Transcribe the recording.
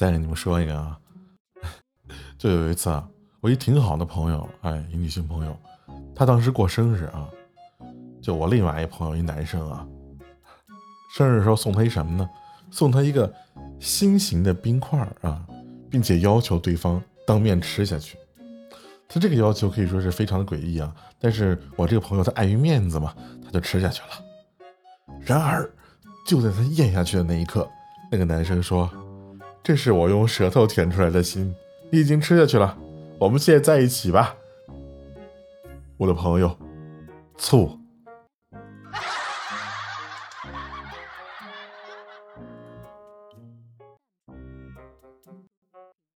再给你们说一个啊，就有一次啊，我一挺好的朋友，哎，一女性朋友，她当时过生日啊，就我另外一朋友一男生啊，生日时候送她一什么呢？送她一个心形的冰块啊，并且要求对方当面吃下去。他这个要求可以说是非常的诡异啊，但是我这个朋友他碍于面子嘛，他就吃下去了。然而，就在他咽下去的那一刻，那个男生说：“这是我用舌头舔出来的心，你已经吃下去了，我们现在在一起吧。”我的朋友，醋。